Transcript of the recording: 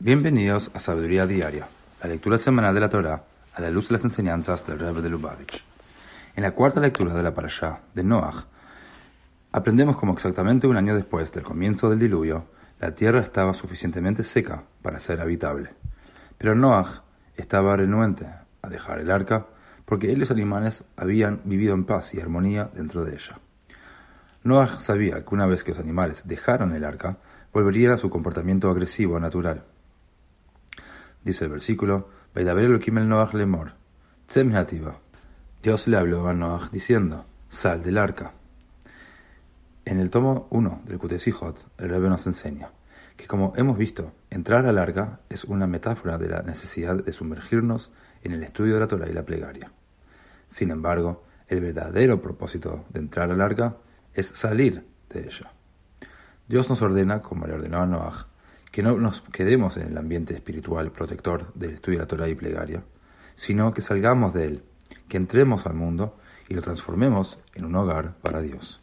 Bienvenidos a Sabiduría Diaria, la lectura semanal de la Torá a la luz de las enseñanzas del Rebbe de Lubavitch. En la cuarta lectura de la Parashá de Noach, aprendemos cómo exactamente un año después del comienzo del diluvio, la tierra estaba suficientemente seca para ser habitable. Pero Noach estaba renuente a dejar el arca porque él y los animales habían vivido en paz y armonía dentro de ella. Noach sabía que una vez que los animales dejaran el arca, volverían a su comportamiento agresivo natural. Dice el versículo, Dios le habló a Noach diciendo, sal del arca. En el tomo 1 del Kutesijot, el Rebbe nos enseña que como hemos visto, entrar al arca es una metáfora de la necesidad de sumergirnos en el estudio de la Torah y la plegaria. Sin embargo, el verdadero propósito de entrar al arca es salir de ella. Dios nos ordena, como le ordenó a Noach, que no nos quedemos en el ambiente espiritual protector del estudio de la Torah y plegaria, sino que salgamos de él, que entremos al mundo y lo transformemos en un hogar para Dios.